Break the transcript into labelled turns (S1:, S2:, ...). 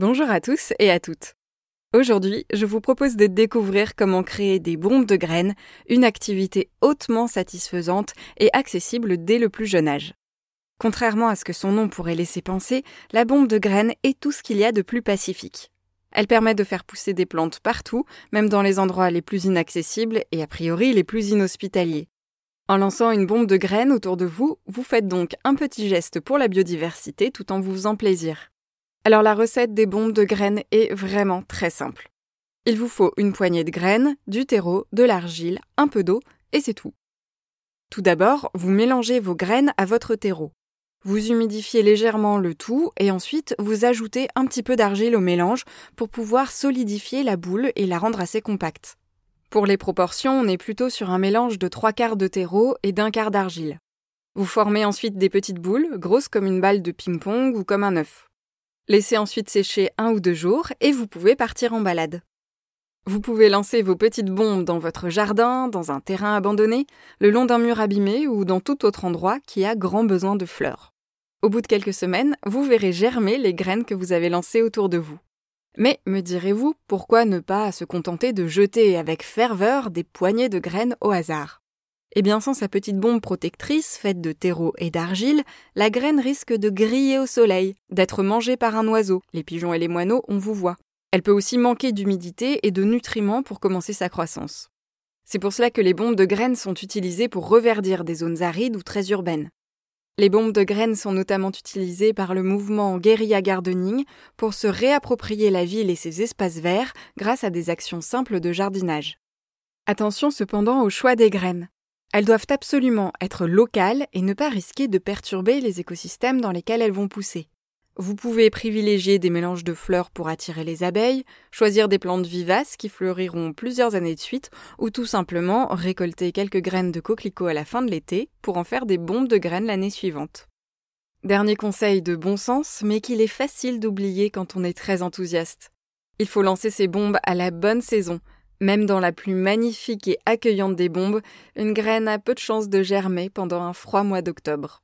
S1: Bonjour à tous et à toutes. Aujourd'hui, je vous propose de découvrir comment créer des bombes de graines, une activité hautement satisfaisante et accessible dès le plus jeune âge. Contrairement à ce que son nom pourrait laisser penser, la bombe de graines est tout ce qu'il y a de plus pacifique. Elle permet de faire pousser des plantes partout, même dans les endroits les plus inaccessibles et a priori les plus inhospitaliers. En lançant une bombe de graines autour de vous, vous faites donc un petit geste pour la biodiversité tout en vous faisant plaisir. Alors la recette des bombes de graines est vraiment très simple. Il vous faut une poignée de graines, du terreau, de l'argile, un peu d'eau, et c'est tout. Tout d'abord, vous mélangez vos graines à votre terreau. Vous humidifiez légèrement le tout et ensuite vous ajoutez un petit peu d'argile au mélange pour pouvoir solidifier la boule et la rendre assez compacte. Pour les proportions, on est plutôt sur un mélange de trois quarts de terreau et d'un quart d'argile. Vous formez ensuite des petites boules, grosses comme une balle de ping-pong ou comme un œuf. Laissez ensuite sécher un ou deux jours et vous pouvez partir en balade. Vous pouvez lancer vos petites bombes dans votre jardin, dans un terrain abandonné, le long d'un mur abîmé ou dans tout autre endroit qui a grand besoin de fleurs. Au bout de quelques semaines, vous verrez germer les graines que vous avez lancées autour de vous. Mais, me direz-vous, pourquoi ne pas se contenter de jeter avec ferveur des poignées de graines au hasard? Eh bien, sans sa petite bombe protectrice faite de terreau et d'argile, la graine risque de griller au soleil, d'être mangée par un oiseau. Les pigeons et les moineaux, on vous voit. Elle peut aussi manquer d'humidité et de nutriments pour commencer sa croissance. C'est pour cela que les bombes de graines sont utilisées pour reverdir des zones arides ou très urbaines. Les bombes de graines sont notamment utilisées par le mouvement Guerilla Gardening pour se réapproprier la ville et ses espaces verts grâce à des actions simples de jardinage. Attention cependant au choix des graines. Elles doivent absolument être locales et ne pas risquer de perturber les écosystèmes dans lesquels elles vont pousser. Vous pouvez privilégier des mélanges de fleurs pour attirer les abeilles, choisir des plantes vivaces qui fleuriront plusieurs années de suite, ou tout simplement récolter quelques graines de coquelicot à la fin de l'été pour en faire des bombes de graines l'année suivante. Dernier conseil de bon sens, mais qu'il est facile d'oublier quand on est très enthousiaste. Il faut lancer ces bombes à la bonne saison, même dans la plus magnifique et accueillante des bombes, une graine a peu de chances de germer pendant un froid mois d'octobre.